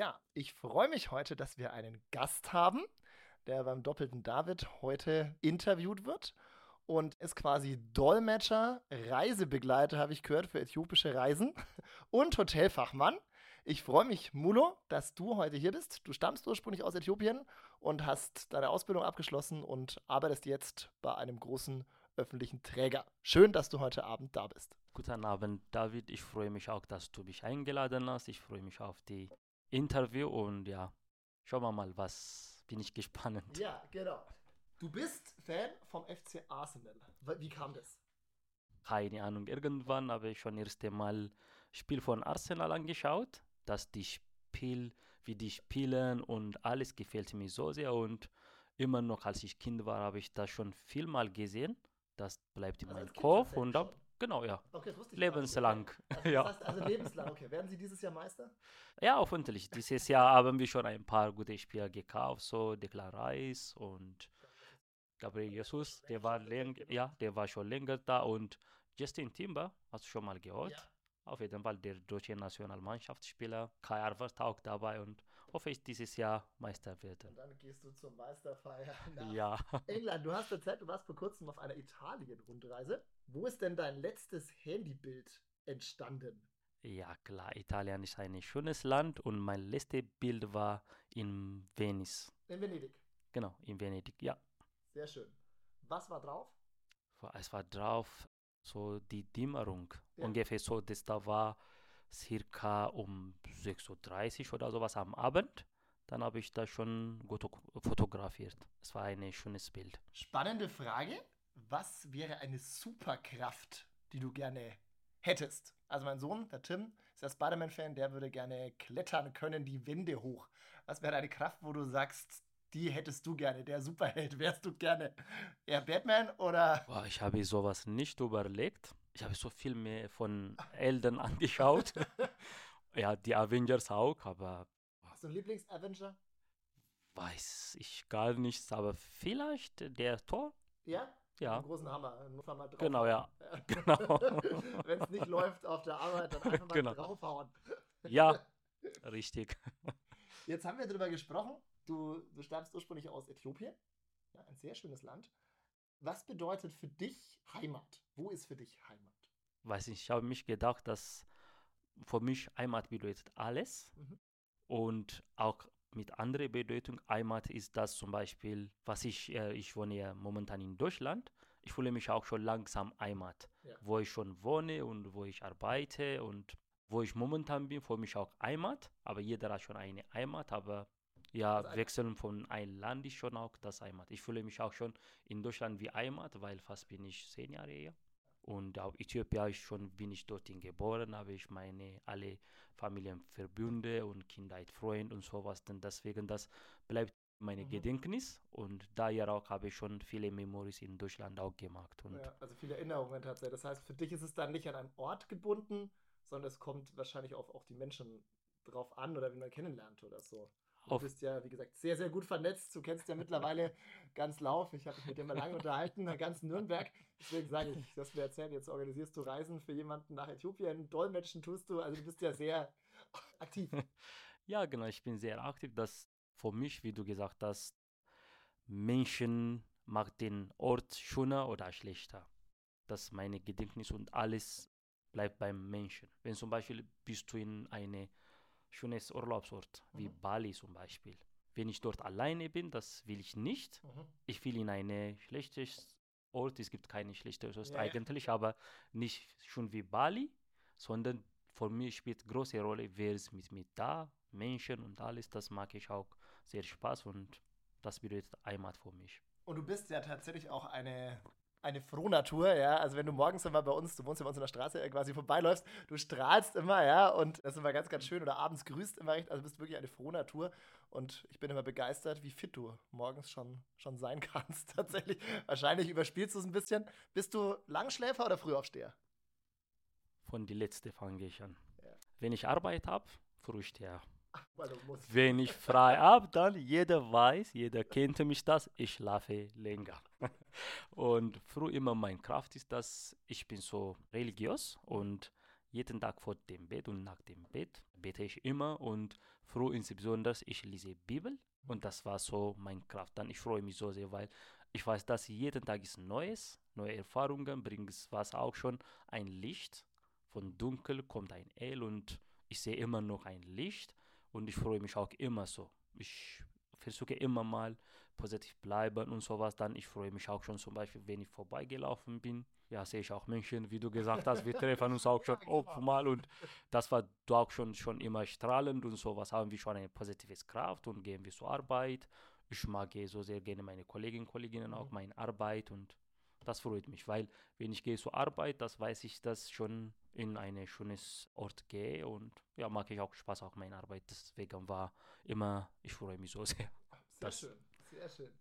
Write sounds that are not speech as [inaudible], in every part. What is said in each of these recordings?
Ja, ich freue mich heute, dass wir einen Gast haben, der beim doppelten David heute interviewt wird und ist quasi Dolmetscher, Reisebegleiter, habe ich gehört, für äthiopische Reisen [laughs] und Hotelfachmann. Ich freue mich, Mulo, dass du heute hier bist. Du stammst ursprünglich aus Äthiopien und hast deine Ausbildung abgeschlossen und arbeitest jetzt bei einem großen öffentlichen Träger. Schön, dass du heute Abend da bist. Guten Abend, David. Ich freue mich auch, dass du mich eingeladen hast. Ich freue mich auf die Interview und ja, schauen wir mal, was bin ich gespannt. Ja, genau. Du bist Fan vom FC Arsenal. Wie kam das? Keine Ahnung. Irgendwann habe ich schon das erste Mal Spiel von Arsenal angeschaut dass die Spiel, wie die spielen und alles gefällt mir so sehr und immer noch, als ich Kind war, habe ich das schon viel mal gesehen. Das bleibt in also meinem Kopf und dann, genau, ja. Okay, lebenslang. Also, [laughs] ja. Das heißt also lebenslang, okay. Werden Sie dieses Jahr Meister? Ja, hoffentlich. Dieses Jahr haben wir schon ein paar gute Spieler gekauft, so Declan Rice und Gabriel Jesus, der war ja, der war schon länger da und Justin Timber, hast du schon mal gehört? Ja auf jeden Fall der deutsche Nationalmannschaftsspieler Kai Arvert auch dabei und hoffe ich dieses Jahr Meister werden. Und dann gehst du zur Meisterfeier [laughs] nach ja. England. Du hast erzählt, du warst vor kurzem auf einer Italien-Rundreise. Wo ist denn dein letztes Handybild entstanden? Ja, klar, Italien ist ein schönes Land und mein letztes Bild war in Venice. In Venedig? Genau, in Venedig, ja. Sehr schön. Was war drauf? Es war drauf so die Dämmerung. Ja. Ungefähr so, das da war circa um 6.30 Uhr oder sowas am Abend. Dann habe ich da schon gut fotografiert. Es war ein schönes Bild. Spannende Frage. Was wäre eine Superkraft, die du gerne hättest? Also mein Sohn, der Tim, ist ja Spider-Man-Fan, der würde gerne klettern können, die Wände hoch. Was wäre eine Kraft, wo du sagst, die hättest du gerne, der Superheld [laughs] wärst du gerne? Eher Batman oder? Boah, ich habe sowas nicht überlegt. Ich habe so viel mehr von Elden [laughs] angeschaut. ja, die Avengers auch, aber. Hast du einen Lieblings-Avenger? Weiß ich gar nichts, aber vielleicht der Tor? Ja? Ja. Einen großen Hammer. Muss man mal drauf genau, ja. [laughs] genau. [laughs] Wenn es nicht läuft auf der Arbeit, dann einfach mal genau. draufhauen. ja, [laughs] richtig. Jetzt haben wir darüber gesprochen, Du, du stammst ursprünglich aus Äthiopien, ja, ein sehr schönes Land. Was bedeutet für dich Heimat? Wo ist für dich Heimat? Weiß nicht, ich habe mich gedacht, dass für mich Heimat bedeutet alles mhm. und auch mit anderer Bedeutung. Heimat ist das zum Beispiel, was ich, äh, ich wohne ja momentan in Deutschland. Ich fühle mich auch schon langsam Heimat, ja. wo ich schon wohne und wo ich arbeite und wo ich momentan bin, für mich auch Heimat. Aber jeder hat schon eine Heimat, aber ja, also wechseln von einem Land ist schon auch das Heimat. Ich fühle mich auch schon in Deutschland wie Heimat, weil fast bin ich zehn Jahre hier. Und auch Äthiopien ist schon, bin ich dorthin geboren, habe ich meine alle Familienverbünde und Kindheit, Freunde und sowas. Denn deswegen, das bleibt meine mhm. Gedächtnis und daher auch habe ich schon viele Memories in Deutschland auch gemacht. Und ja, also viele Erinnerungen tatsächlich. Das heißt, für dich ist es dann nicht an einen Ort gebunden, sondern es kommt wahrscheinlich auch auf die Menschen drauf an oder wie man kennenlernt oder so. Du bist ja, wie gesagt, sehr, sehr gut vernetzt. Du kennst ja mittlerweile [laughs] ganz Lauf. Ich habe mich mit dir mal lange unterhalten, ganz Nürnberg. Deswegen sage ich, dass wir erzählen, jetzt organisierst du Reisen für jemanden nach Äthiopien, Dolmetschen tust du. Also du bist ja sehr [laughs] aktiv. Ja, genau, ich bin sehr aktiv. Das für mich, wie du gesagt hast, Menschen macht den Ort schöner oder schlechter. Das ist meine Gedächtnis und alles bleibt beim Menschen. Wenn zum Beispiel bist du in eine schönes Urlaubsort, wie mhm. Bali zum Beispiel. Wenn ich dort alleine bin, das will ich nicht. Mhm. Ich will in eine schlechtes Ort, es gibt keine schlechte Ort ja, eigentlich, ja. aber nicht schon wie Bali, sondern für mich spielt große Rolle, wer ist mit mir da, Menschen und alles, das mag ich auch sehr Spaß und das bedeutet Heimat für mich. Und du bist ja tatsächlich auch eine eine Frohnatur, ja. Also wenn du morgens immer bei uns, du wohnst ja bei uns in der Straße, äh, quasi vorbeiläufst, du strahlst immer, ja, und das ist immer ganz, ganz schön. Oder abends grüßt immer recht, also bist wirklich eine Frohnatur. Und ich bin immer begeistert, wie fit du morgens schon, schon sein [laughs] kannst, tatsächlich. Wahrscheinlich überspielst du es ein bisschen. Bist du Langschläfer oder Frühaufsteher? Von die letzte fange ich an. Ja. Wenn ich Arbeit habe, Frühsteher. [laughs] Wenn ich frei habe, dann jeder weiß, jeder kennt mich das, ich schlafe länger. [laughs] und früh immer meine Kraft ist, dass ich bin so religiös und jeden Tag vor dem Bett und nach dem Bett bete ich immer und froh insbesondere, ich lese Bibel und das war so meine Kraft. Dann ich freue mich so sehr, weil ich weiß, dass jeden Tag ist Neues, neue Erfahrungen bringt was auch schon ein Licht. Von dunkel kommt ein Hell und ich sehe immer noch ein Licht und ich freue mich auch immer so. Ich versuche immer mal positiv bleiben und sowas. Dann ich freue mich auch schon zum Beispiel, wenn ich vorbeigelaufen bin. Ja, sehe ich auch Menschen, wie du gesagt hast, wir treffen uns auch [laughs] schon ja, oft genau. mal und das war auch schon, schon immer strahlend und sowas haben wir schon eine positive Kraft und gehen wir zur Arbeit. Ich mag so sehr gerne meine Kolleginnen und Kolleginnen, auch mhm. meine Arbeit und das freut mich, weil wenn ich gehe zur Arbeit, das weiß ich, dass schon in ein schönes Ort gehe und ja, mag ich auch Spaß auch meine Arbeit. Deswegen war immer, ich freue mich so [laughs] sehr. Sehr schön, sehr schön.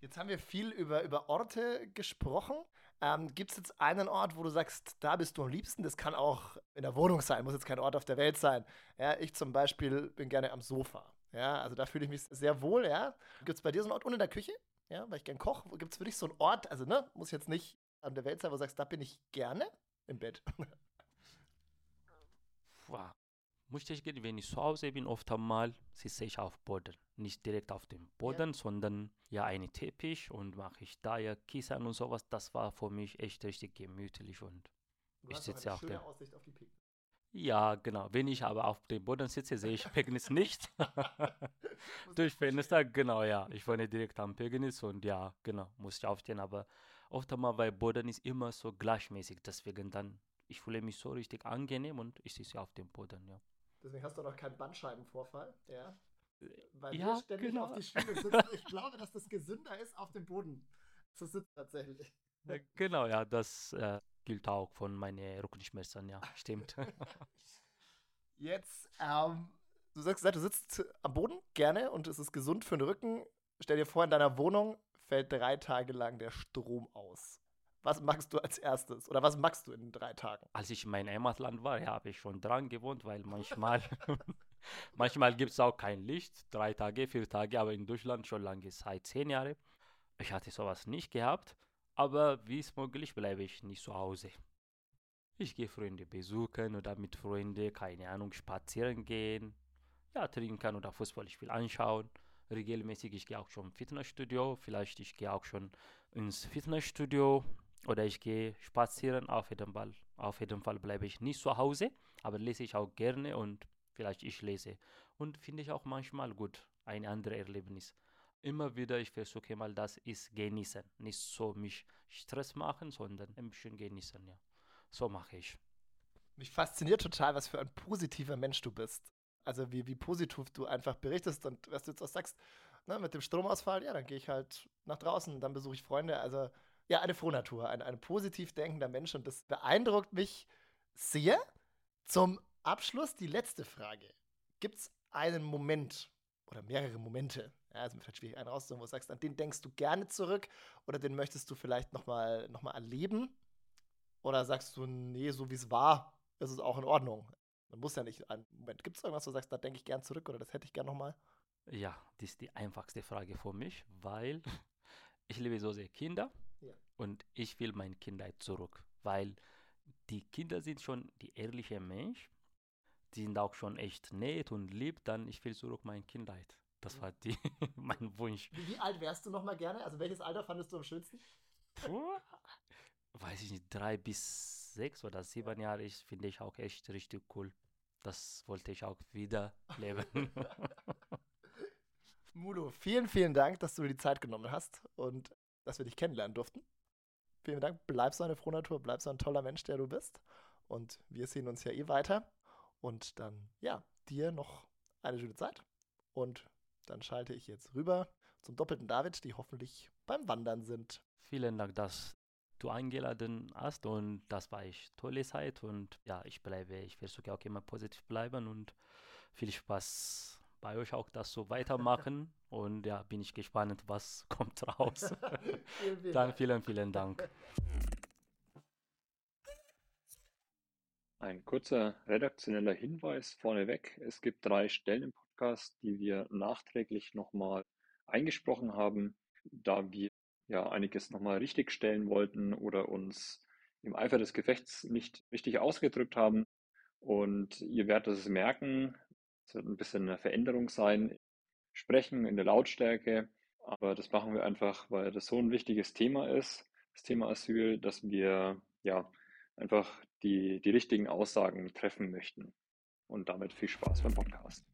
Jetzt haben wir viel über, über Orte gesprochen. Ähm, Gibt es jetzt einen Ort, wo du sagst, da bist du am liebsten? Das kann auch in der Wohnung sein, muss jetzt kein Ort auf der Welt sein. Ja, ich zum Beispiel bin gerne am Sofa. Ja, also da fühle ich mich sehr wohl. Ja. Gibt es bei dir so einen Ort ohne der Küche? Ja, weil ich gern koche. Gibt es für dich so einen Ort, also ne, muss jetzt nicht an der Welt sein, wo du sagst, da bin ich gerne im Bett? wow. Muss ich gehen, wenn ich zu Hause bin, oft einmal sitze ich auf Boden. Nicht direkt auf dem Boden, ja. sondern ja einen Teppich und mache ich da ja Kissen und sowas. Das war für mich echt richtig gemütlich und du ich sitze auf der Aussicht auf die Pegnitz. Ja, genau. Wenn ich aber auf dem Boden sitze, sehe ich Pegnitz nicht. [laughs] Durch Fenster, genau, ja. Ich wohne direkt am Pegnitz und ja, genau, muss ich aufstehen. Aber oft einmal, weil Boden ist immer so gleichmäßig. Deswegen dann, ich fühle mich so richtig angenehm und ich sitze auf dem Boden, ja. Deswegen hast du noch keinen Bandscheibenvorfall, ja? Weil ja, wir ständig genau. auf die Stühle sitzen. Ich glaube, dass das gesünder ist, auf dem Boden zu sitzen tatsächlich. Ja, genau, ja, das äh, gilt auch von meinen Rückenschmerzen, ja, stimmt. [laughs] Jetzt, ähm, du sagst, du sitzt am Boden gerne und es ist gesund für den Rücken. Stell dir vor, in deiner Wohnung fällt drei Tage lang der Strom aus. Was machst du als erstes oder was machst du in drei Tagen? Als ich in meinem Heimatland war, ja, habe ich schon dran gewohnt, weil manchmal, [laughs] manchmal gibt es auch kein Licht. Drei Tage, vier Tage, aber in Deutschland schon lange seit zehn Jahren. Ich hatte sowas nicht gehabt, aber wie es möglich bleibe ich nicht zu Hause. Ich gehe Freunde besuchen oder mit Freunden, keine Ahnung, spazieren gehen, ja, trinken oder Fußballspiel anschauen. Regelmäßig, ich gehe auch schon Fitnessstudio, vielleicht ich gehe auch schon ins Fitnessstudio oder ich gehe spazieren, auf jeden Fall. Auf jeden Fall bleibe ich nicht zu Hause, aber lese ich auch gerne und vielleicht ich lese. Und finde ich auch manchmal gut, ein anderes Erlebnis. Immer wieder, ich versuche mal, das ist genießen. Nicht so mich Stress machen, sondern ein bisschen genießen, ja. So mache ich. Mich fasziniert total, was für ein positiver Mensch du bist. Also wie, wie positiv du einfach berichtest und was du jetzt auch sagst, ne, mit dem Stromausfall, ja, dann gehe ich halt nach draußen, dann besuche ich Freunde. Also ja, eine Frohnatur, ein, ein positiv denkender Mensch und das beeindruckt mich sehr. Zum Abschluss die letzte Frage. Gibt es einen Moment oder mehrere Momente, ja, also mir fällt schwierig einen rauszuholen, wo du sagst, an den denkst du gerne zurück oder den möchtest du vielleicht nochmal noch mal erleben? Oder sagst du, nee, so wie es war, ist es auch in Ordnung? Man muss ja nicht einen Moment. Gibt es irgendwas, wo du sagst, da denke ich gern zurück oder das hätte ich gern nochmal? Ja, das ist die einfachste Frage für mich, weil ich liebe so sehr Kinder ja. Und ich will meine Kindheit zurück, weil die Kinder sind schon die ehrliche Mensch, die sind auch schon echt nett und lieb, dann ich will zurück meine Kindheit. Das war die, [laughs] mein Wunsch. Wie, wie alt wärst du nochmal gerne? Also welches Alter fandest du am schönsten? Puh, weiß ich nicht, drei bis sechs oder sieben Jahre ich, finde ich auch echt richtig cool. Das wollte ich auch wieder leben. [laughs] Mulo, vielen, vielen Dank, dass du dir die Zeit genommen hast und dass wir dich kennenlernen durften. Vielen Dank. Bleib so eine frohe Natur, bleib so ein toller Mensch, der du bist. Und wir sehen uns ja eh weiter. Und dann, ja, dir noch eine schöne Zeit. Und dann schalte ich jetzt rüber zum doppelten David, die hoffentlich beim Wandern sind. Vielen Dank, dass du eingeladen hast und das war echt tolle Zeit und ja, ich bleibe, ich versuche auch immer positiv bleiben und viel Spaß bei euch auch das so weitermachen. [laughs] Und ja, bin ich gespannt, was kommt raus. [laughs] Dann vielen, vielen Dank. Ein kurzer redaktioneller Hinweis vorneweg. Es gibt drei Stellen im Podcast, die wir nachträglich nochmal eingesprochen haben, da wir ja einiges nochmal richtigstellen wollten oder uns im Eifer des Gefechts nicht richtig ausgedrückt haben. Und ihr werdet es merken, es wird ein bisschen eine Veränderung sein, Sprechen, in der Lautstärke. Aber das machen wir einfach, weil das so ein wichtiges Thema ist, das Thema Asyl, dass wir ja einfach die, die richtigen Aussagen treffen möchten. Und damit viel Spaß beim Podcast.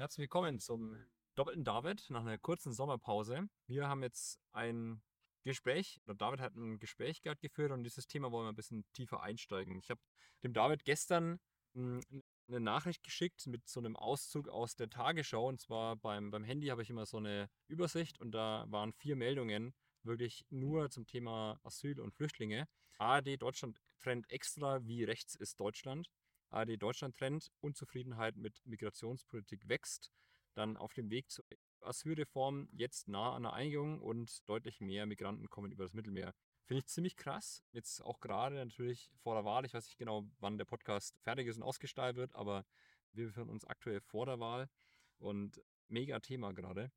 Herzlich willkommen zum doppelten David nach einer kurzen Sommerpause. Wir haben jetzt ein Gespräch, oder David hat ein Gespräch gerade geführt und dieses Thema wollen wir ein bisschen tiefer einsteigen. Ich habe dem David gestern hm, eine Nachricht geschickt mit so einem Auszug aus der Tagesschau. Und zwar beim, beim Handy habe ich immer so eine Übersicht und da waren vier Meldungen wirklich nur zum Thema Asyl und Flüchtlinge. ARD Deutschland Trend extra, wie rechts ist Deutschland. ARD Deutschland Trend, Unzufriedenheit mit Migrationspolitik wächst. Dann auf dem Weg zur Asylreform jetzt nah an der Einigung und deutlich mehr Migranten kommen über das Mittelmeer. Finde ich ziemlich krass. Jetzt auch gerade natürlich vor der Wahl. Ich weiß nicht genau, wann der Podcast fertig ist und ausgestrahlt wird, aber wir befinden uns aktuell vor der Wahl und mega Thema gerade.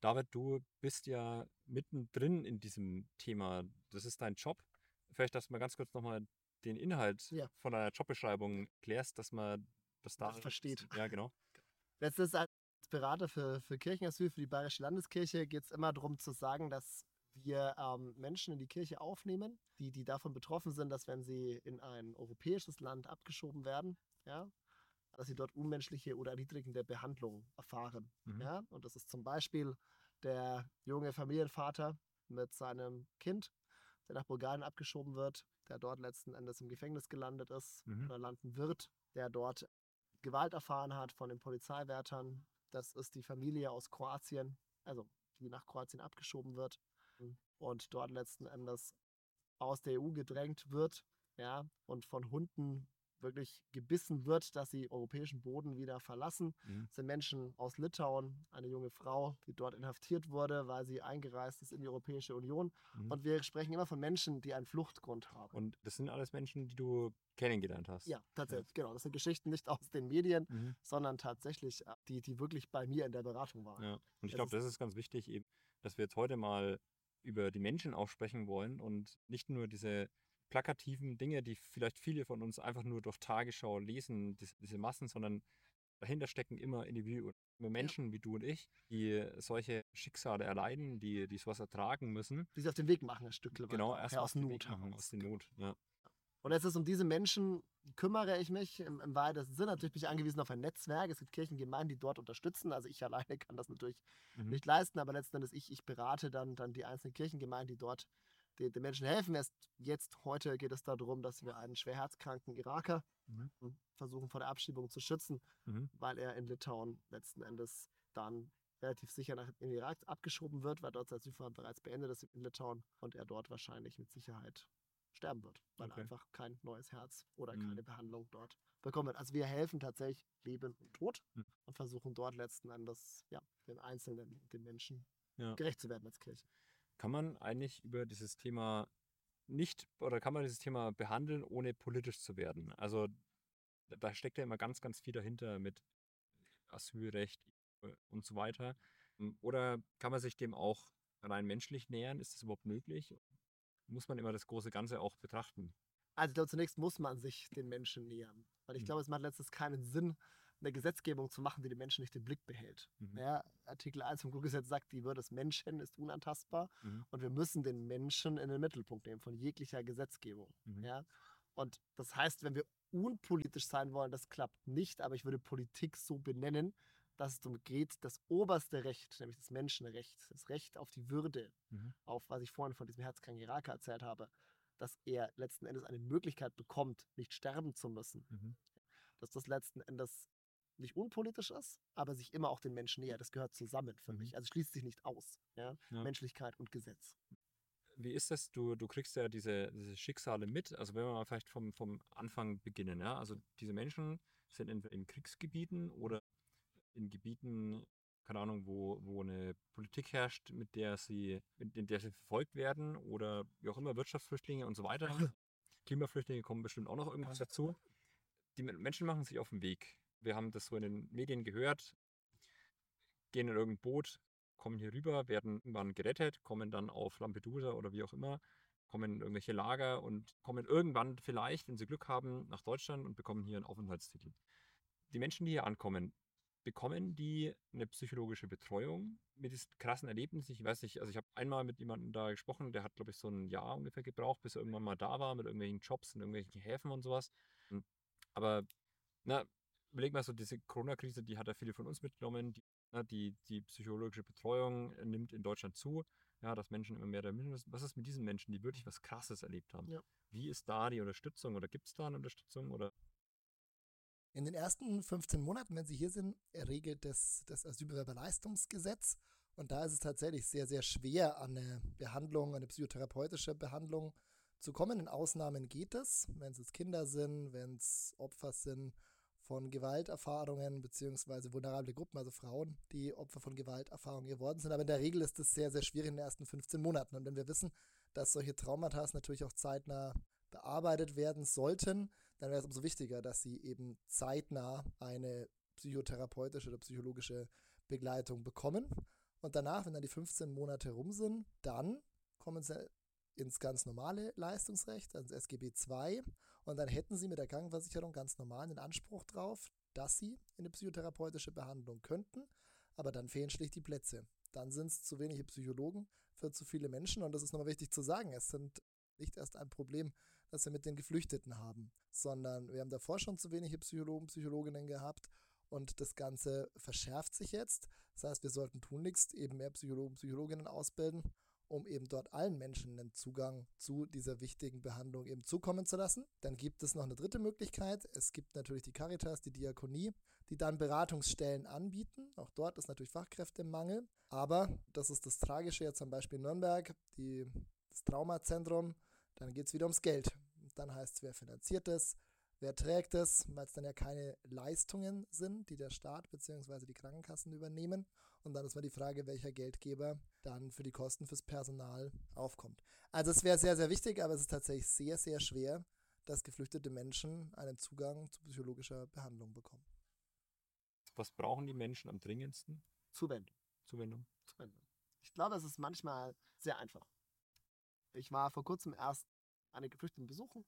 David, du bist ja mittendrin in diesem Thema. Das ist dein Job. Vielleicht, dass du mal ganz kurz nochmal den Inhalt ja. von deiner Jobbeschreibung klärst, dass man das da versteht. Ja, genau. Letztes als Berater für, für Kirchenasyl, für die Bayerische Landeskirche, geht es immer darum zu sagen, dass wir ähm, Menschen in die Kirche aufnehmen, die, die davon betroffen sind, dass wenn sie in ein europäisches Land abgeschoben werden, ja, dass sie dort unmenschliche oder erniedrigende Behandlung erfahren. Mhm. Ja? Und das ist zum Beispiel der junge Familienvater mit seinem Kind, der nach Bulgarien abgeschoben wird, der dort letzten Endes im Gefängnis gelandet ist mhm. oder landen wird, der dort Gewalt erfahren hat von den Polizeiwärtern. Das ist die Familie aus Kroatien, also die nach Kroatien abgeschoben wird und dort letzten Endes aus der EU gedrängt wird, ja, und von Hunden wirklich gebissen wird, dass sie europäischen Boden wieder verlassen. Mhm. Das sind Menschen aus Litauen, eine junge Frau, die dort inhaftiert wurde, weil sie eingereist ist in die Europäische Union. Mhm. Und wir sprechen immer von Menschen, die einen Fluchtgrund haben. Und das sind alles Menschen, die du kennengelernt hast. Ja, tatsächlich, ja. genau. Das sind Geschichten nicht aus den Medien, mhm. sondern tatsächlich äh, die, die wirklich bei mir in der Beratung waren. Ja. Und ich glaube, das ist ganz wichtig, eben, dass wir jetzt heute mal über die Menschen auch sprechen wollen und nicht nur diese plakativen Dinge, die vielleicht viele von uns einfach nur durch Tagesschau lesen, diese, Massen, sondern dahinter stecken immer Individuen, Menschen ja. wie du und ich, die solche Schicksale erleiden, die, die sowas ertragen müssen. Die sich auf den Weg machen, ein Stück Genau, erst aus Not. Machen, aus der Not, ja. Und jetzt ist um diese Menschen kümmere ich mich im, im weitesten Sinne. Natürlich bin ich angewiesen auf ein Netzwerk. Es gibt Kirchengemeinden, die dort unterstützen. Also ich [laughs] alleine kann das natürlich mhm. nicht leisten, aber letzten Endes ich, ich berate dann, dann die einzelnen Kirchengemeinden, die dort den, den Menschen helfen. Erst jetzt, heute geht es darum, dass wir einen schwer herzkranken Iraker mhm. versuchen vor der Abschiebung zu schützen, mhm. weil er in Litauen letzten Endes dann relativ sicher nach in den Irak abgeschoben wird, weil dort sein Asylverfahren bereits beendet ist in Litauen und er dort wahrscheinlich mit Sicherheit sterben wird, weil okay. einfach kein neues Herz oder mhm. keine Behandlung dort bekommen wird. Also wir helfen tatsächlich Leben und Tod mhm. und versuchen dort letzten Endes ja, den Einzelnen, den Menschen ja. gerecht zu werden als Kirche. Kann man eigentlich über dieses Thema nicht oder kann man dieses Thema behandeln, ohne politisch zu werden? Also da steckt ja immer ganz, ganz viel dahinter mit Asylrecht und so weiter. Oder kann man sich dem auch rein menschlich nähern? Ist das überhaupt möglich? muss man immer das große Ganze auch betrachten. Also ich glaube, zunächst muss man sich den Menschen nähern. Weil ich mhm. glaube, es macht letztens keinen Sinn, eine Gesetzgebung zu machen, die den Menschen nicht im Blick behält. Mhm. Ja, Artikel 1 vom Grundgesetz sagt, die Würde des Menschen ist unantastbar mhm. und wir müssen den Menschen in den Mittelpunkt nehmen von jeglicher Gesetzgebung. Mhm. Ja? Und das heißt, wenn wir unpolitisch sein wollen, das klappt nicht, aber ich würde Politik so benennen, dass es darum geht, das oberste Recht, nämlich das Menschenrecht, das Recht auf die Würde, mhm. auf was ich vorhin von diesem herzkranken Iraker erzählt habe, dass er letzten Endes eine Möglichkeit bekommt, nicht sterben zu müssen. Mhm. Dass das letzten Endes nicht unpolitisch ist, aber sich immer auch den Menschen näher. Das gehört zusammen für mhm. mich. Also schließt sich nicht aus. Ja? Ja. Menschlichkeit und Gesetz. Wie ist das? Du, du kriegst ja diese, diese Schicksale mit. Also wenn wir mal vielleicht vom, vom Anfang beginnen. Ja? Also diese Menschen sind in, in Kriegsgebieten oder in Gebieten, keine Ahnung, wo, wo eine Politik herrscht, mit der sie, in der sie verfolgt werden oder wie auch immer, Wirtschaftsflüchtlinge und so weiter. [laughs] Klimaflüchtlinge kommen bestimmt auch noch irgendwas dazu. Die Menschen machen sich auf den Weg. Wir haben das so in den Medien gehört, gehen in irgendein Boot, kommen hier rüber, werden irgendwann gerettet, kommen dann auf Lampedusa oder wie auch immer, kommen in irgendwelche Lager und kommen irgendwann vielleicht, wenn sie Glück haben, nach Deutschland und bekommen hier einen Aufenthaltstitel. Die Menschen, die hier ankommen, bekommen die eine psychologische Betreuung mit diesen krassen Erlebnissen. Ich weiß nicht, also ich habe einmal mit jemandem da gesprochen, der hat, glaube ich, so ein Jahr ungefähr gebraucht, bis er irgendwann mal da war mit irgendwelchen Jobs in irgendwelchen Häfen und sowas. Hm. Aber, na, überleg mal so, diese Corona-Krise, die hat ja viele von uns mitgenommen. Die, na, die, die psychologische Betreuung nimmt in Deutschland zu. Ja, dass Menschen immer mehr da müssen. Was ist mit diesen Menschen, die wirklich was Krasses erlebt haben? Ja. Wie ist da die Unterstützung oder gibt es da eine Unterstützung oder in den ersten 15 Monaten, wenn Sie hier sind, regelt das, das Asylbewerberleistungsgesetz. Und da ist es tatsächlich sehr, sehr schwer, an eine Behandlung, eine psychotherapeutische Behandlung zu kommen. In Ausnahmen geht es, wenn es Kinder sind, wenn es Opfer sind von Gewalterfahrungen, beziehungsweise vulnerable Gruppen, also Frauen, die Opfer von Gewalterfahrungen geworden sind. Aber in der Regel ist es sehr, sehr schwierig in den ersten 15 Monaten. Und wenn wir wissen, dass solche Traumata natürlich auch zeitnah bearbeitet werden sollten, dann wäre es umso wichtiger, dass sie eben zeitnah eine psychotherapeutische oder psychologische Begleitung bekommen. Und danach, wenn dann die 15 Monate rum sind, dann kommen sie ins ganz normale Leistungsrecht, also SGB II. Und dann hätten sie mit der Krankenversicherung ganz normal den Anspruch drauf, dass sie in eine psychotherapeutische Behandlung könnten. Aber dann fehlen schlicht die Plätze. Dann sind es zu wenige Psychologen für zu viele Menschen. Und das ist nochmal wichtig zu sagen. Es sind nicht erst ein Problem das wir mit den Geflüchteten haben, sondern wir haben davor schon zu wenige Psychologen, Psychologinnen gehabt und das Ganze verschärft sich jetzt. Das heißt, wir sollten tunlichst eben mehr Psychologen, Psychologinnen ausbilden, um eben dort allen Menschen einen Zugang zu dieser wichtigen Behandlung eben zukommen zu lassen. Dann gibt es noch eine dritte Möglichkeit. Es gibt natürlich die Caritas, die Diakonie, die dann Beratungsstellen anbieten. Auch dort ist natürlich Fachkräftemangel. Aber das ist das Tragische jetzt zum Beispiel in Nürnberg, die, das Traumazentrum dann geht es wieder ums Geld. Dann heißt es, wer finanziert es, wer trägt es, weil es dann ja keine Leistungen sind, die der Staat bzw. die Krankenkassen übernehmen. Und dann ist mal die Frage, welcher Geldgeber dann für die Kosten fürs Personal aufkommt. Also es wäre sehr, sehr wichtig, aber es ist tatsächlich sehr, sehr schwer, dass geflüchtete Menschen einen Zugang zu psychologischer Behandlung bekommen. Was brauchen die Menschen am dringendsten? Zuwendung. Zuwendung. Zuwendung. Ich glaube, es ist manchmal sehr einfach. Ich war vor kurzem erst eine Geflüchteten besuchen,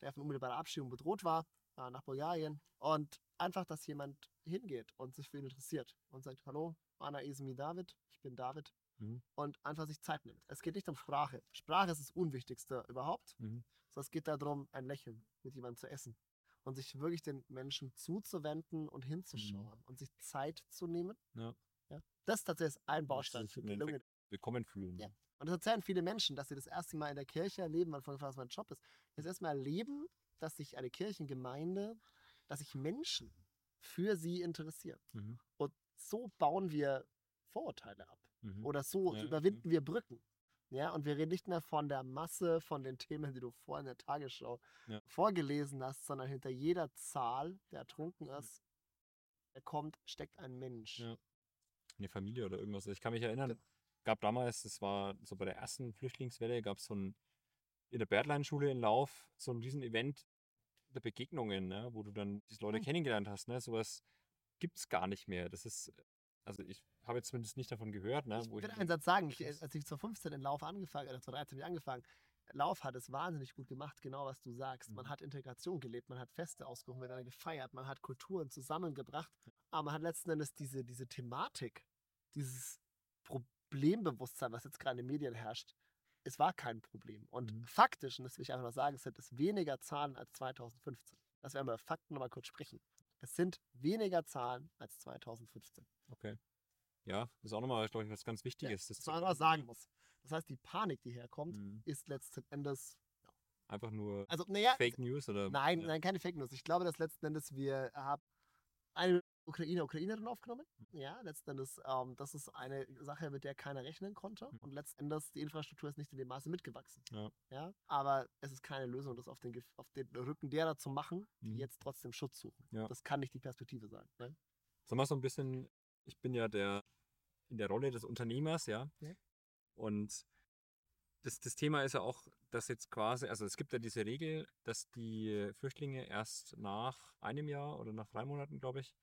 der von unmittelbarer Abschiebung bedroht war, äh, nach Bulgarien. Und einfach, dass jemand hingeht und sich für ihn interessiert und sagt, hallo, Anna Esmi David, ich bin David. Mhm. Und einfach sich Zeit nimmt. Es geht nicht um Sprache. Sprache ist das Unwichtigste überhaupt. Mhm. Sondern es geht darum, ein Lächeln mit jemandem zu essen. Und sich wirklich den Menschen zuzuwenden und hinzuschauen mhm. und sich Zeit zu nehmen. Ja. ja. Das ist tatsächlich ein Baustein für gelungene. Willkommen fühlen. Ja. Und das erzählen viele Menschen, dass sie das erste Mal in der Kirche erleben, fragt, was mein Job ist. Das erste Mal erleben, dass sich eine Kirchengemeinde, dass sich Menschen für sie interessieren. Mhm. Und so bauen wir Vorurteile ab. Mhm. Oder so ja, überwinden mhm. wir Brücken. Ja, und wir reden nicht mehr von der Masse von den Themen, die du vorhin in der Tagesschau ja. vorgelesen hast, sondern hinter jeder Zahl, der ertrunken ist, der kommt, steckt ein Mensch. Eine Familie oder irgendwas. Ich kann mich erinnern, gab damals, das war so bei der ersten Flüchtlingswelle, gab es so ein, in der Bertlein-Schule in Lauf so ein riesen Event der Begegnungen, ne, wo du dann diese Leute mhm. kennengelernt hast. Ne? Sowas gibt es gar nicht mehr. Das ist, also ich habe jetzt zumindest nicht davon gehört. Ne, ich würde einen Satz sagen, ich, als ich 2015 in Lauf angefangen, oder 2013 habe ich angefangen, Lauf hat es wahnsinnig gut gemacht, genau was du sagst. Man mhm. hat Integration gelebt, man hat Feste ausgerufen, miteinander gefeiert, man hat Kulturen zusammengebracht, aber man hat letzten Endes diese, diese Thematik, dieses Problem, Problembewusstsein, was jetzt gerade in den Medien herrscht, es war kein Problem. Und mhm. faktisch, und das will ich einfach noch sagen, sind es weniger Zahlen als 2015. Das werden wir Fakten nochmal kurz sprechen. Es sind weniger Zahlen als 2015. Okay. Ja, das ist auch nochmal, glaube ich, was ganz Wichtiges. Ja, das was man auch sagen muss. Das heißt, die Panik, die herkommt, mhm. ist letzten Endes ja. einfach nur also, ja, Fake News oder? Nein, nein, keine Fake News. Ich glaube, dass letzten Endes wir haben eine Ukrainer, Ukrainerin aufgenommen. Mhm. Ja, letzten Endes, ähm, das ist eine Sache, mit der keiner rechnen konnte. Mhm. Und letzten Endes, die Infrastruktur ist nicht in dem Maße mitgewachsen. Ja. ja. Aber es ist keine Lösung, das auf den, auf den Rücken derer zu machen, die mhm. jetzt trotzdem Schutz suchen. Ja. Das kann nicht die Perspektive sein. Ne? Sag mal so ein bisschen, ich bin ja der in der Rolle des Unternehmers, ja. ja. Und das, das Thema ist ja auch, dass jetzt quasi, also es gibt ja diese Regel, dass die Flüchtlinge erst nach einem Jahr oder nach drei Monaten, glaube ich,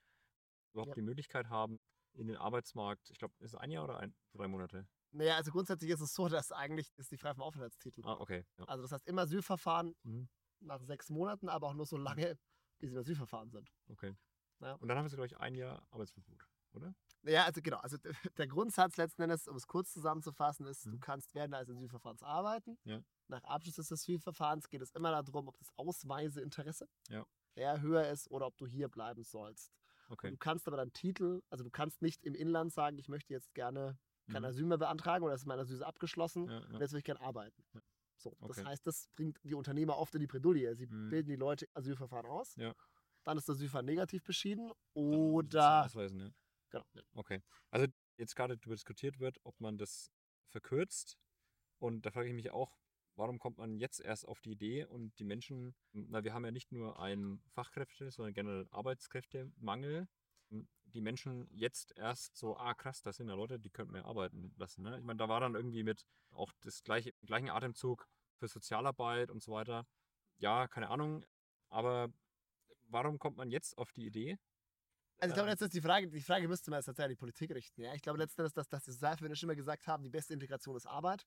überhaupt ja. die Möglichkeit haben, in den Arbeitsmarkt, ich glaube, ist es ein Jahr oder ein, drei Monate? Naja, also grundsätzlich ist es so, dass eigentlich ist die frei vom Aufenthaltstitel. Ah, okay. Ja. Also das heißt immer Asylverfahren Mhm. nach sechs Monaten, aber auch nur so lange, bis sie im Asylverfahren sind. Okay. Ja. Und dann haben sie, glaube ich, ein Jahr Arbeitsverbot, oder? Ja, also genau. Also [laughs] der Grundsatz letzten Endes, um es kurz zusammenzufassen, ist, du Mhm. kannst während des Asylverfahrens arbeiten. Ja. Nach Abschluss des Asylverfahrens geht es immer darum, ob das Ausweiseinteresse Ja. höher ist oder ob du hier bleiben sollst. Okay. Du kannst aber dann Titel, also du kannst nicht im Inland sagen, ich möchte jetzt gerne kein Mhm. Asyl mehr beantragen oder ist mein Asyl abgeschlossen Ja, und jetzt will ich gerne arbeiten. So, das Okay. heißt, das bringt die Unternehmer oft in die Bredouille. Sie Mhm. bilden die Leute Asylverfahren aus, Ja. dann ist das Asylverfahren negativ beschieden oder Ausweisen, ja. Genau. Okay. Also jetzt gerade darüber diskutiert wird, ob man das verkürzt. Und da frage ich mich auch, warum kommt man jetzt erst auf die Idee und die Menschen, na, wir haben ja nicht nur einen Fachkräfte, sondern generell Arbeitskräftemangel. Die Menschen jetzt erst so, ah krass, das sind ja Leute, die könnten mehr arbeiten lassen. Ne? Ich meine, da war dann irgendwie mit auch das gleiche, gleichen Atemzug für Sozialarbeit und so weiter. Ja, keine Ahnung. Aber warum kommt man jetzt auf die Idee? Also ich glaube, Äh, jetzt ist die Frage, die Frage müsste man jetzt tatsächlich an die Politik richten. Ja? Ich glaube letzten Endes, dass, dass die Sozialverbände schon immer gesagt haben, die beste Integration ist Arbeit.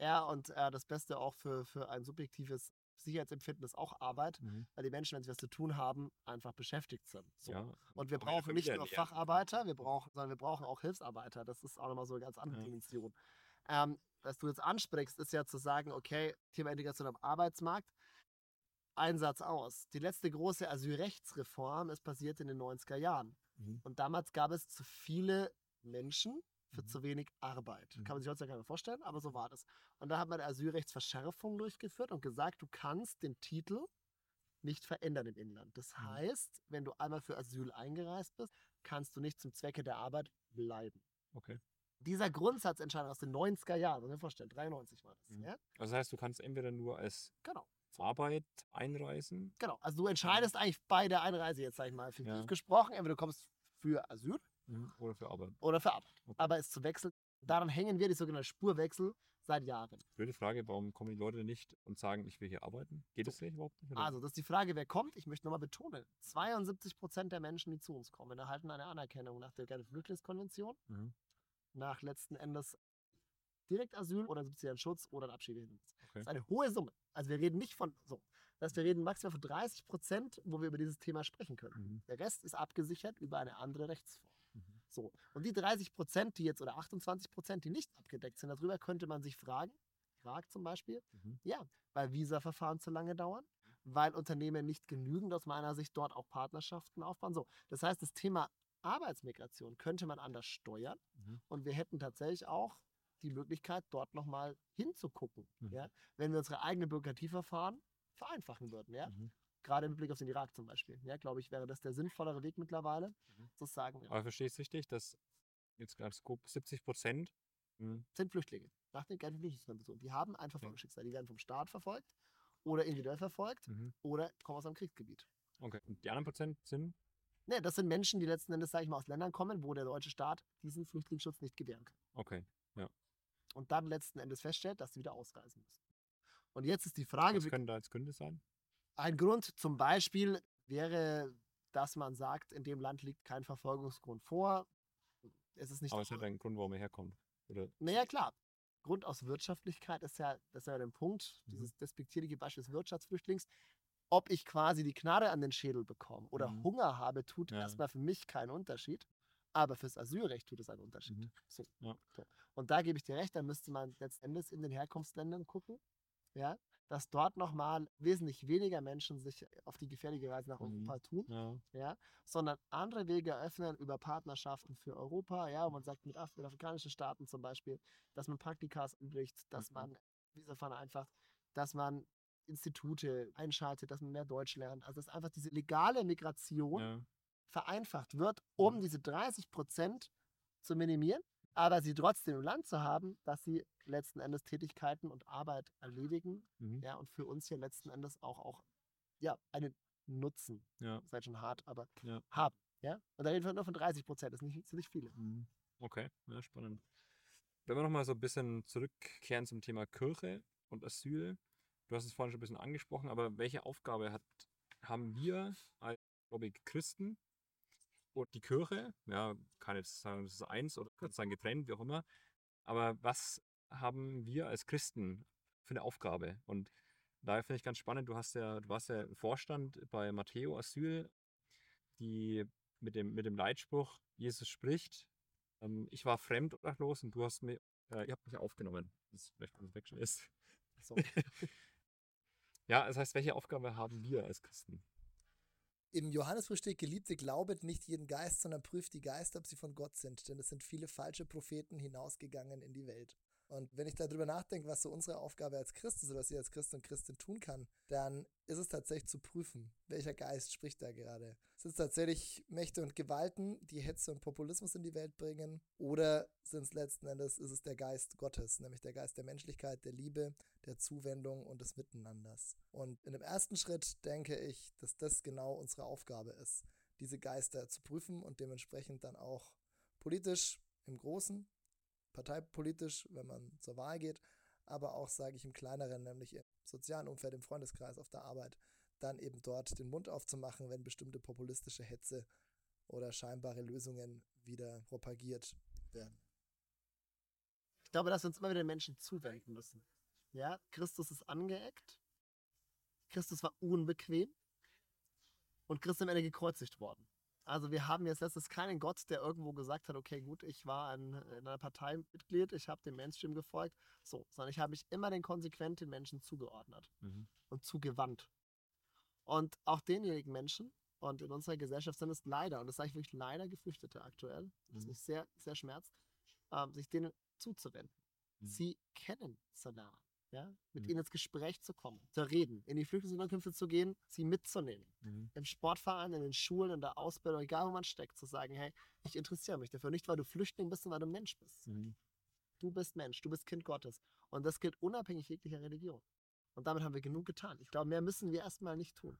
Ja, und äh, das Beste auch für, für ein subjektives Sicherheitsempfinden ist auch Arbeit, Mhm. weil die Menschen, wenn sie was zu tun haben, einfach beschäftigt sind. So. Ja, Und wir brauchen nicht nur. Facharbeiter, wir brauchen, sondern wir brauchen auch Hilfsarbeiter. Das ist auch nochmal so eine ganz andere Ja. Dimension. Ähm, was du jetzt ansprichst, ist ja zu sagen, okay, Thema Integration am Arbeitsmarkt, Einsatz aus. Die letzte große Asylrechtsreform ist passiert in den 90er Jahren. Mhm. Und damals gab es zu viele Menschen für Mhm. zu wenig Arbeit. Mhm. Kann man sich heutzutage gar nicht mehr vorstellen, aber so war das. Und da hat man eine Asylrechtsverschärfung durchgeführt und gesagt, du kannst den Titel nicht verändern im Inland. Das Mhm. heißt, wenn du einmal für Asyl eingereist bist, kannst du nicht zum Zwecke der Arbeit bleiben. Okay. Dieser Grundsatzentscheidung aus den 90er Jahren, muss man sich vorstellen, 93 war das. Mhm. Ja? Also das heißt, du kannst entweder nur als Genau. Arbeit einreisen. Genau. Also du entscheidest eigentlich bei der Einreise jetzt, sag ich mal, fiktiv Ja. gesprochen, entweder du kommst für Asyl Oder für Arbeit. oder für Arbeit. Okay. Aber es zu wechseln, daran hängen wir, die sogenannte Spurwechsel, seit Jahren. Blöde Frage, warum kommen die Leute nicht und sagen, ich will hier arbeiten? Geht das nicht überhaupt nicht? oder? Also, das ist die Frage, wer kommt. Ich möchte nochmal betonen: 72 Prozent der Menschen, die zu uns kommen, erhalten eine Anerkennung nach der Genfer Flüchtlingskonvention, Mhm. nach letzten Endes Direktasyl oder 70 Jahren Schutz oder ein Abschiebehindernis. Okay. Das ist eine hohe Summe. Also, wir reden nicht von so. Das heißt, wir reden maximal von 30 Prozent, wo wir über dieses Thema sprechen können. Mhm. Der Rest ist abgesichert über eine andere Rechtsform. Mhm. So. Und die 30 Prozent, die jetzt oder 28 Prozent, die nicht abgedeckt sind, darüber könnte man sich fragen, Irak zum Beispiel, Mhm. ja, weil Visaverfahren zu lange dauern, weil Unternehmen nicht genügend aus meiner Sicht dort auch Partnerschaften aufbauen. So. Das heißt, das Thema Arbeitsmigration könnte man anders steuern Mhm. und wir hätten tatsächlich auch die Möglichkeit, dort nochmal hinzugucken, Mhm. ja, wenn wir unsere eigenen Bürokratieverfahren vereinfachen würden. Ja? Mhm. Gerade im Blick auf den Irak zum Beispiel. Ja, glaube ich, wäre das der sinnvollere Weg mittlerweile, Mhm. zu sagen, ja, Aber verstehst du richtig, dass jetzt gerade grob 70 Prozent mhm. sind Flüchtlinge nach den Flüchtlingskonventionen. Die haben ein Verfolgungsschicksal. Die werden vom Staat verfolgt oder individuell verfolgt Mhm. oder kommen aus einem Kriegsgebiet. Okay. Und die anderen Prozent sind? Ne, das sind Menschen, die letzten Endes, sage ich mal, aus Ländern kommen, wo der deutsche Staat diesen Flüchtlingsschutz nicht gewähren kann. Okay. Und dann letzten Endes feststellt, dass sie wieder ausreisen müssen. Und jetzt ist die Frage, Was können da jetzt Gründe sein? ein Grund zum Beispiel wäre, dass man sagt, in dem Land liegt kein Verfolgungsgrund vor. Es ist nicht Aber es hat einen Grund, warum er herkommt. Oder? Naja, klar. Grund aus Wirtschaftlichkeit ist ja, das ist ja der Punkt, Mhm. dieses despektierliche Beispiel des Wirtschaftsflüchtlings. Ob ich quasi die Knarre an den Schädel bekomme oder Mhm. Hunger habe, tut Ja. erstmal für mich keinen Unterschied. Aber fürs Asylrecht tut es einen Unterschied. Mhm. So. Ja. So. Und da gebe ich dir recht, da müsste man letztendlich in den Herkunftsländern gucken, ja, dass dort nochmal wesentlich weniger Menschen sich auf die gefährliche Reise nach Mhm. Europa tun Ja. ja, sondern andere Wege eröffnen über Partnerschaften für Europa, ja, wo man sagt, mit, Af mit afrikanischen Staaten zum Beispiel, dass man Praktikas anbricht, dass Mhm. man Visa vereinfacht, dass man Institute einschaltet, dass man mehr Deutsch lernt. Also dass einfach diese legale Migration ja. Vereinfacht wird, um Mhm. diese 30 Prozent zu minimieren, aber sie trotzdem im Land zu haben, dass sie letzten Endes Tätigkeiten und Arbeit erledigen, Mhm. ja, und für uns hier letzten Endes auch, auch ja, einen Nutzen Ja. ist halt schon hart, aber Ja. haben. Ja? Und da reden wir nur von 30 Prozent, das sind nicht, sind nicht viele. Mhm. Okay, ja, spannend. Wenn wir nochmal so ein bisschen zurückkehren zum Thema Kirche und Asyl. Du hast es vorhin schon ein bisschen angesprochen, aber welche Aufgabe hat, haben wir als, glaube ich, Christen und die Kirche? Ja, kann jetzt sagen, das ist eins oder kann sagen getrennt, wie auch immer. Aber was haben wir als Christen für eine Aufgabe? Und daher finde ich ganz spannend, du hast ja, du warst ja Vorstand bei Matteo Asyl, die mit dem, mit dem Leitspruch, Jesus spricht, ähm, ich war fremd obdachlos und du hast mir, äh, ihr habt mich aufgenommen. Das ist vielleicht, was weg schon ist. So. [laughs] ja, das heißt, welche Aufgabe haben wir als Christen? Im Johannesbrief steht, Geliebte, glaubet nicht jeden Geist, sondern prüft die Geister, ob sie von Gott sind, denn es sind viele falsche Propheten hinausgegangen in die Welt. Und wenn ich darüber nachdenke, was so unsere Aufgabe als Christ ist oder was ich als Christ und Christin tun kann, dann ist es tatsächlich zu prüfen, welcher Geist spricht da gerade. Sind es tatsächlich Mächte und Gewalten, die Hetze und Populismus in die Welt bringen? Oder sind es letzten Endes, ist es der Geist Gottes, nämlich der Geist der Menschlichkeit, der Liebe, der Zuwendung und des Miteinanders? Und in dem ersten Schritt denke ich, dass das genau unsere Aufgabe ist, diese Geister zu prüfen und dementsprechend dann auch politisch im Großen parteipolitisch, wenn man zur Wahl geht, aber auch, sage ich, im kleineren, nämlich im sozialen Umfeld, im Freundeskreis, auf der Arbeit, dann eben dort den Mund aufzumachen, wenn bestimmte populistische Hetze oder scheinbare Lösungen wieder propagiert werden. Ich glaube, dass wir uns immer wieder den Menschen zuwenden müssen. Ja, Christus ist angeeckt. Christus war unbequem. Und Christus ist am Ende gekreuzigt worden. Also wir haben jetzt letztes keinen Gott, der irgendwo gesagt hat, okay, gut, ich war ein, in einer Partei Mitglied, ich habe dem Mainstream gefolgt, so, sondern ich habe mich immer den konsequenten Menschen zugeordnet mhm. und zugewandt. Und auch denjenigen Menschen, und in unserer Gesellschaft sind es leider, und das sage ich wirklich leider Geflüchtete aktuell, das mhm. mich sehr, sehr schmerzt, ähm, sich denen zuzuwenden, mhm. sie kennenzulernen ja, mit mhm. ihnen ins Gespräch zu kommen, zu reden, in die Flüchtlingsunterkünfte zu gehen, sie mitzunehmen. Mhm. Im Sportverein, in den Schulen, in der Ausbildung, egal wo man steckt, zu sagen, hey, ich interessiere mich dafür. Nicht, weil du Flüchtling bist, sondern weil du Mensch bist. Mhm. Du bist Mensch, du bist Kind Gottes. Und das gilt unabhängig jeglicher Religion. Und damit haben wir genug getan. Ich glaube, mehr müssen wir erstmal nicht tun.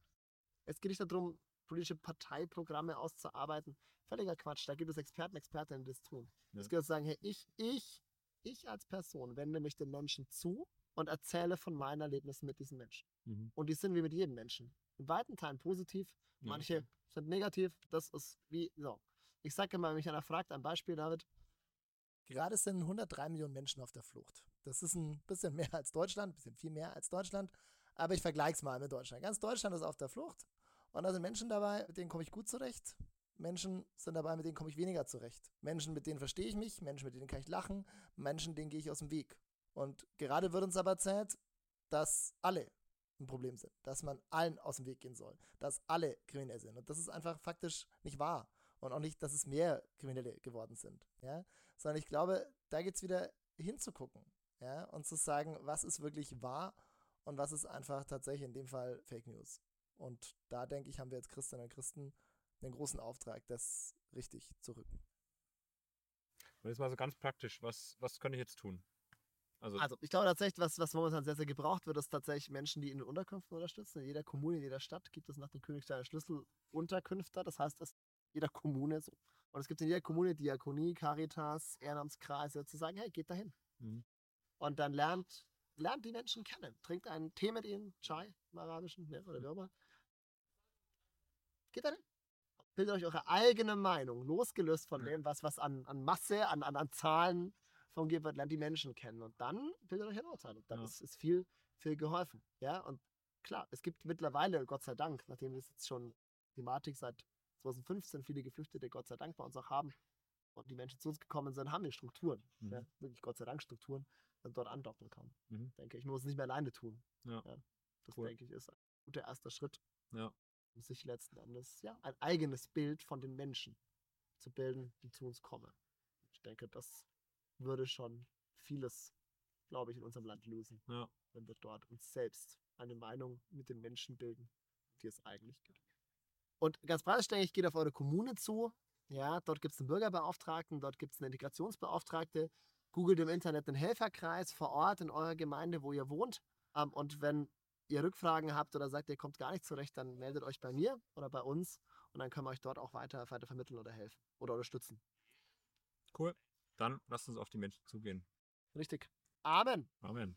Es geht nicht darum, politische Parteiprogramme auszuarbeiten. Völliger Quatsch. Da gibt es Experten, Expertinnen, die das tun. Ja. Es geht zu sagen, hey, ich, ich, ich als Person wende mich den Menschen zu und erzähle von meinen Erlebnissen mit diesen Menschen. Mhm. Und die sind wie mit jedem Menschen. In weiten Teilen positiv, manche ja. sind negativ. Das ist wie so. Ich sage immer, wenn mich einer fragt, ein Beispiel, David. Gerade sind 103 Millionen Menschen auf der Flucht. Das ist ein bisschen mehr als Deutschland, ein bisschen viel mehr als Deutschland. Aber ich vergleiche es mal mit Deutschland. Ganz Deutschland ist auf der Flucht. Und da sind Menschen dabei, mit denen komme ich gut zurecht. Menschen sind dabei, mit denen komme ich weniger zurecht. Menschen, mit denen verstehe ich mich. Menschen, mit denen kann ich lachen. Menschen, denen gehe ich aus dem Weg. Und gerade wird uns aber erzählt, dass alle ein Problem sind, dass man allen aus dem Weg gehen soll, dass alle kriminell sind. Und das ist einfach faktisch nicht wahr. Und auch nicht, dass es mehr Kriminelle geworden sind. Ja? Sondern ich glaube, da geht es wieder hinzugucken ja? und zu sagen, was ist wirklich wahr und was ist einfach tatsächlich in dem Fall Fake News. Und da denke ich, haben wir als Christinnen und Christen einen großen Auftrag, das richtig zu rücken. Und jetzt mal so ganz praktisch, was, was kann ich jetzt tun? Also, also, ich glaube tatsächlich, was, was momentan sehr, sehr gebraucht wird, ist tatsächlich Menschen, die in den Unterkünften unterstützen. In jeder Kommune, in jeder Stadt gibt es nach dem Königsteiner Schlüssel Unterkünfte. Das heißt, dass jeder Kommune so. Und es gibt in jeder Kommune Diakonie, Caritas, Ehrenamtskreise, zu sagen, hey, geht dahin. Mhm. Und dann lernt, lernt die Menschen kennen. Trinkt einen Tee mit ihnen, Chai im Arabischen, ne, oder wie auch immer. Geht dahin. Bildet euch eure eigene Meinung, losgelöst von dem, was, was an, an Masse, an, an, an Zahlen vom wird, lernt die Menschen kennen und dann bildet euch ein Urteil. Und dann ja. ist, ist viel, viel geholfen. Ja, und klar, es gibt mittlerweile, Gott sei Dank, nachdem wir jetzt schon Thematik seit 2015 viele Geflüchtete, Gott sei Dank, bei uns auch haben und die Menschen zu uns gekommen sind, haben wir Strukturen. Mhm. Ja, wirklich Gott sei Dank Strukturen, dass man dort andocken kann. Mhm. Denke ich, man muss es nicht mehr alleine tun. Ja. ja das cool. denke ich ist ein guter erster Schritt. Ja. Um sich letzten Endes ja, ein eigenes Bild von den Menschen zu bilden, die zu uns kommen. Ich denke, das würde schon vieles, glaube ich, in unserem Land lösen, ja. wenn wir dort uns selbst eine Meinung mit den Menschen bilden, die es eigentlich gibt. Und ganz praktisch denke ich, geht auf eure Kommune zu. Ja, dort gibt es einen Bürgerbeauftragten, dort gibt es eine Integrationsbeauftragte. Googelt im Internet den Helferkreis vor Ort in eurer Gemeinde, wo ihr wohnt. Ähm, und wenn ihr Rückfragen habt oder sagt, ihr kommt gar nicht zurecht, dann meldet euch bei mir oder bei uns und dann können wir euch dort auch weiter, weiter vermitteln oder helfen oder unterstützen. Cool. Dann lasst uns auf die Menschen zugehen. Richtig. Amen. Amen.